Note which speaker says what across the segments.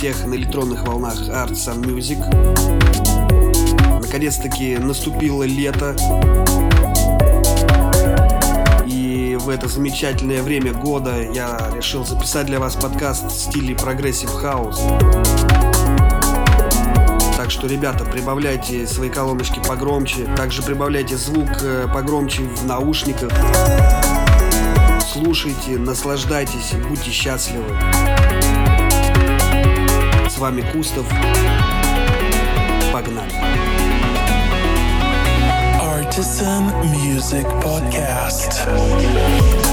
Speaker 1: Всех на электронных волнах Arts and Music. Наконец-таки наступило лето. И в это замечательное время года я решил записать для вас подкаст в стиле progressive house. Так что, ребята, прибавляйте свои колоночки погромче. Также прибавляйте звук э, погромче в наушниках. Слушайте, наслаждайтесь и будьте счастливы. С вами Кустов. Погнали.
Speaker 2: Artisan Music Podcast.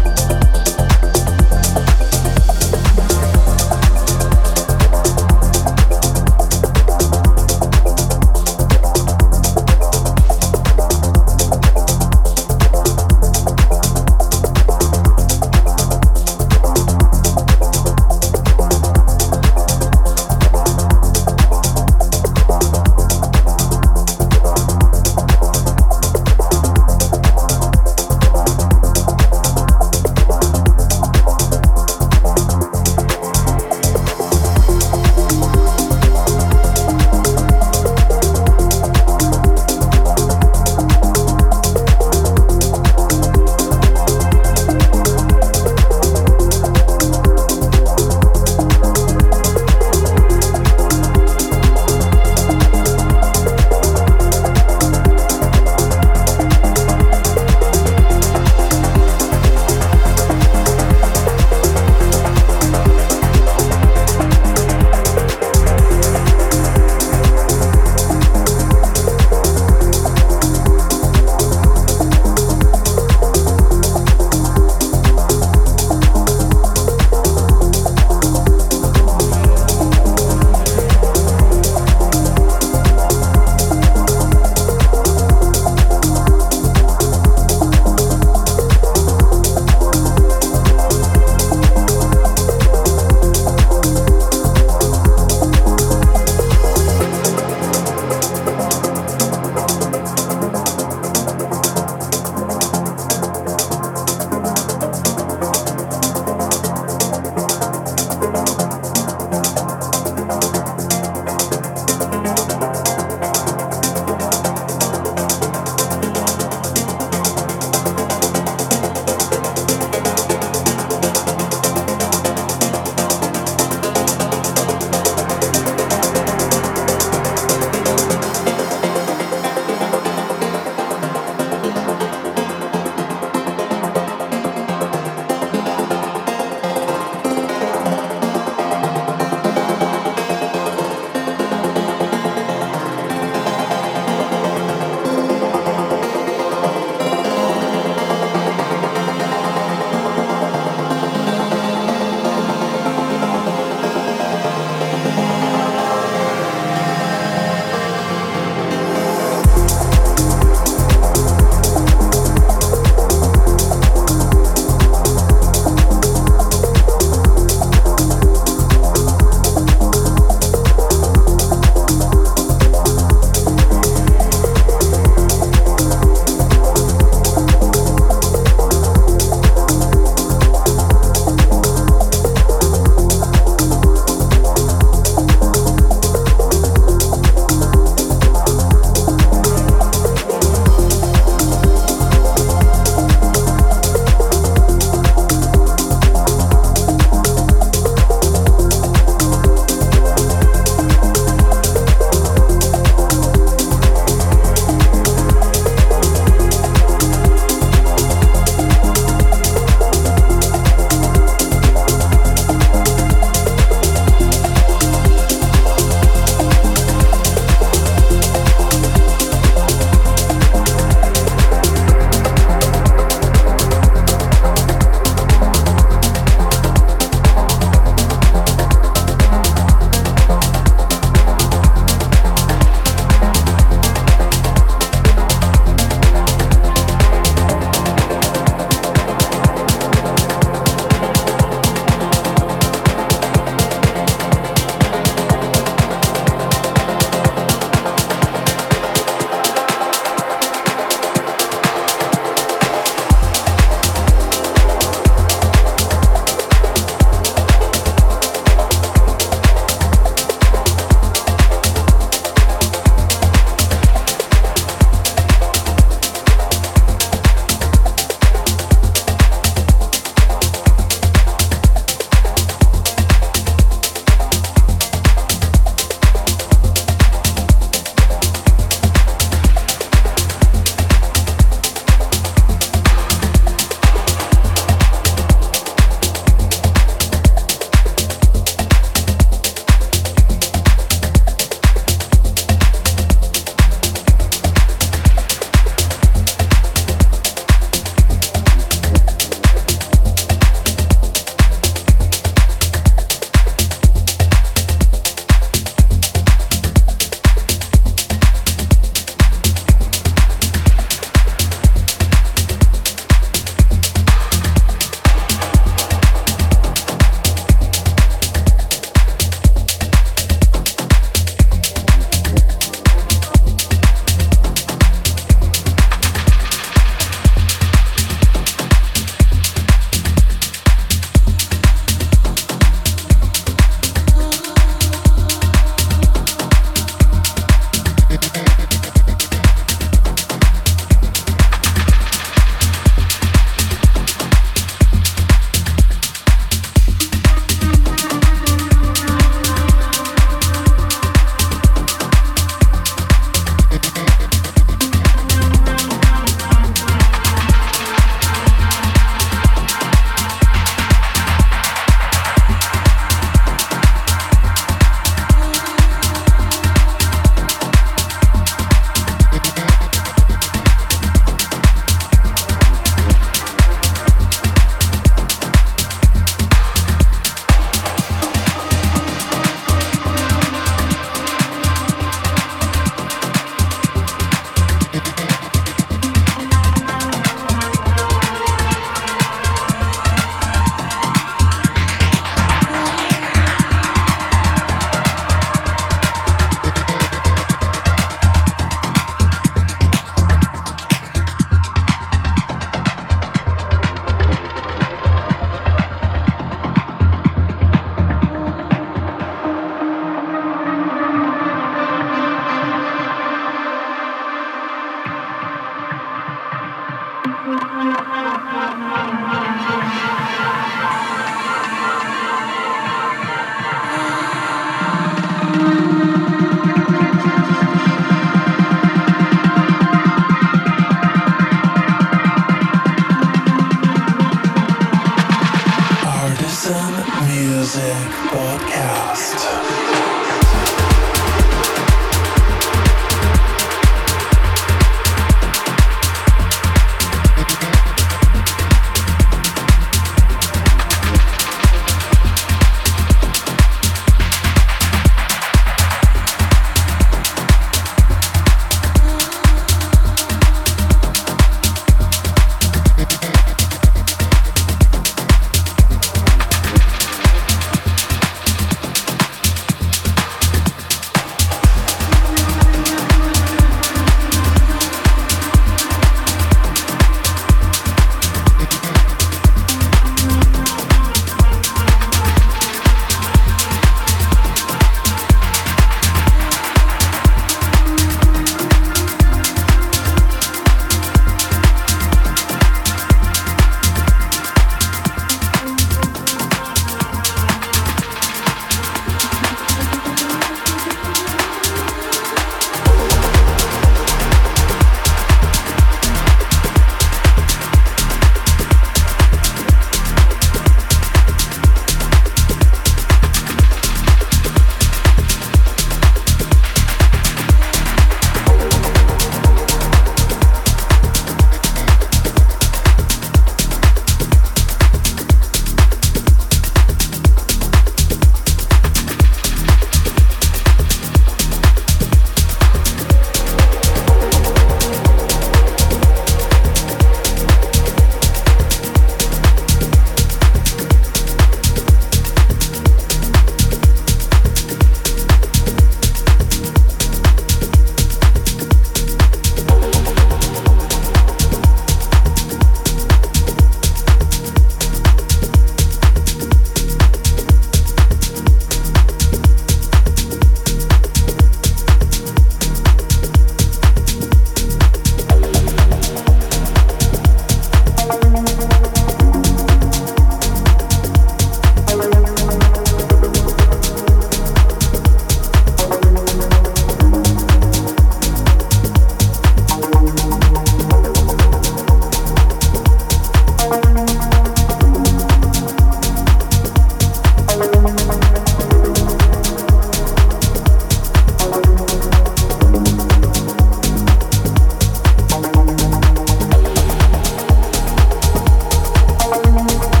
Speaker 3: alone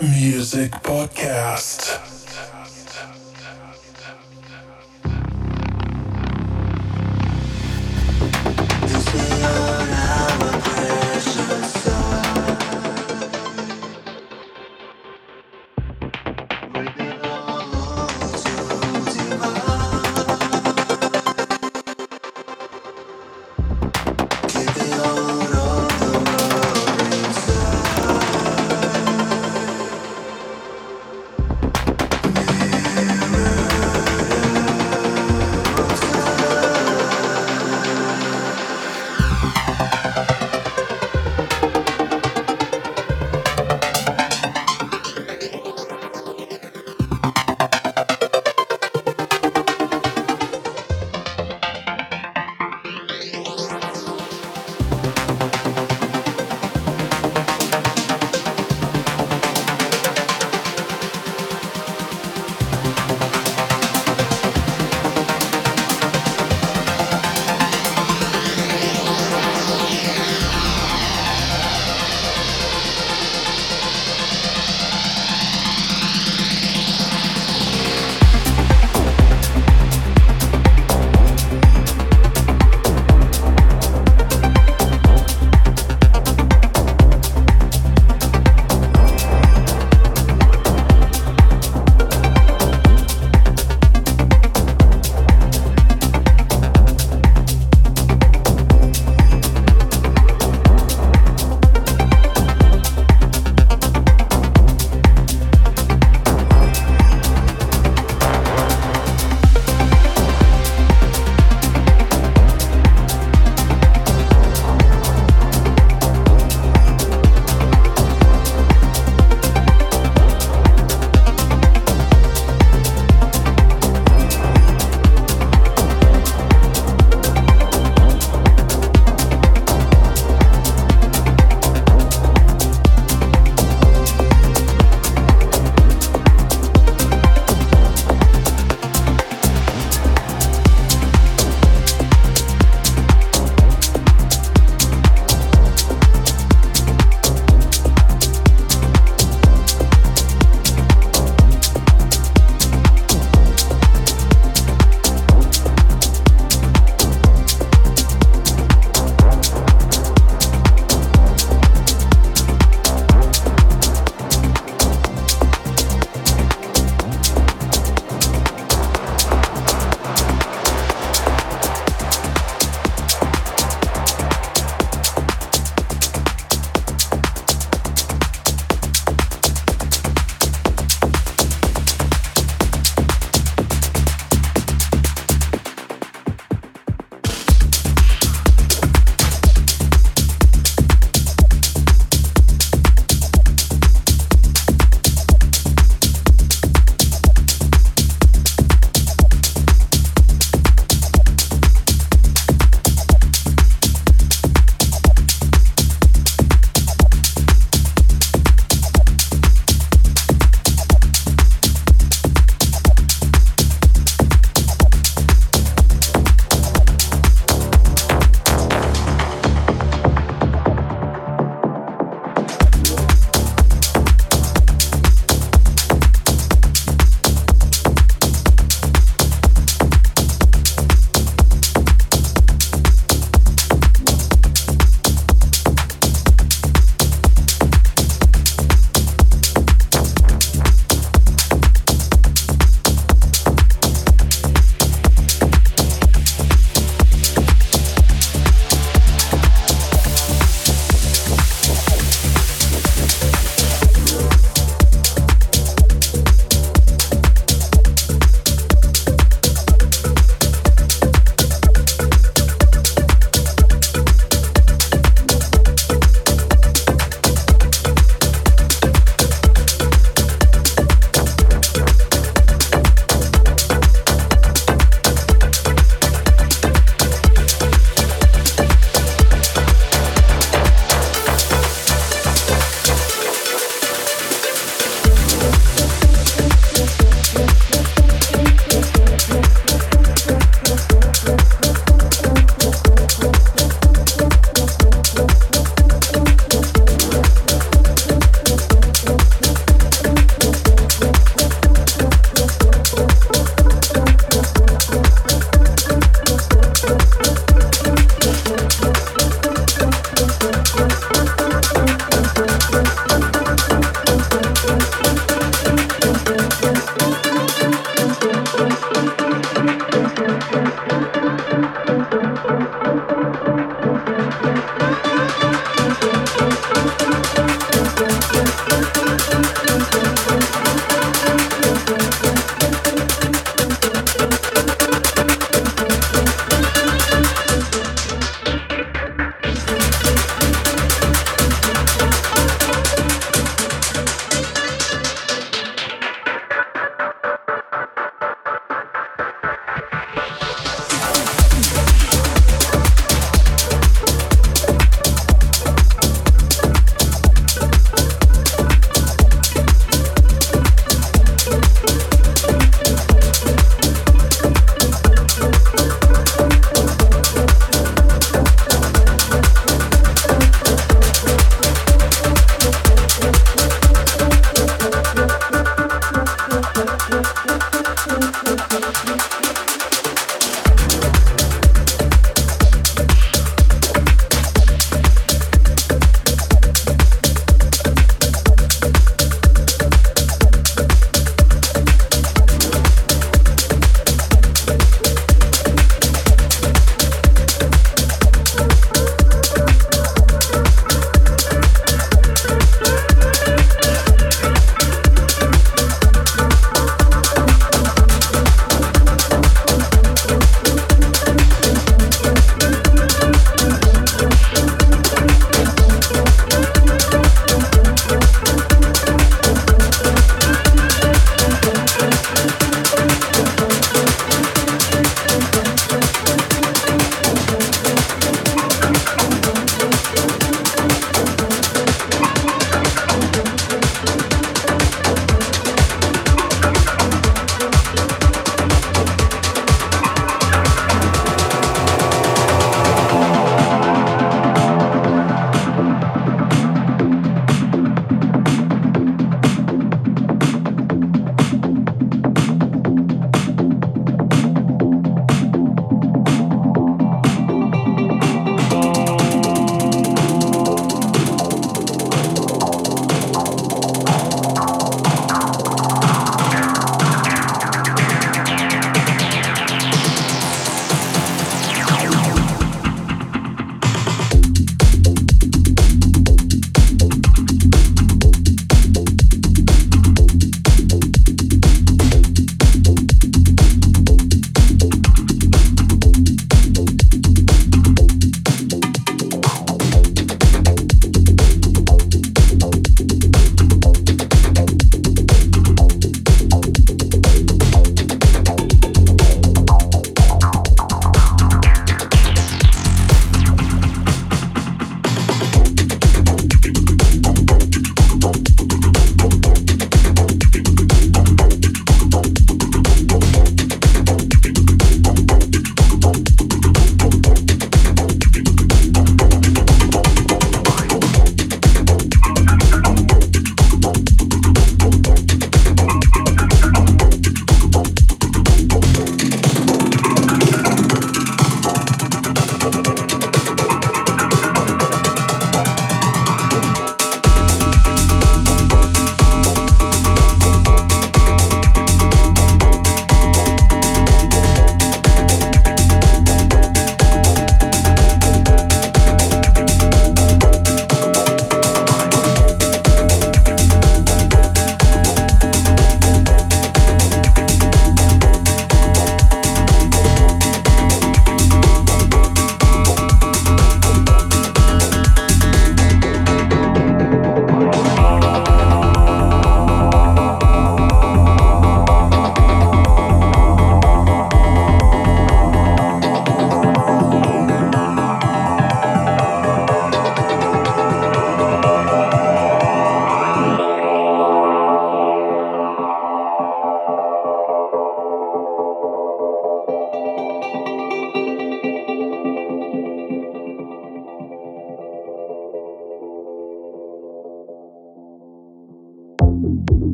Speaker 2: Music Podcast.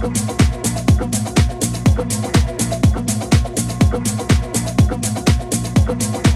Speaker 3: Thank you.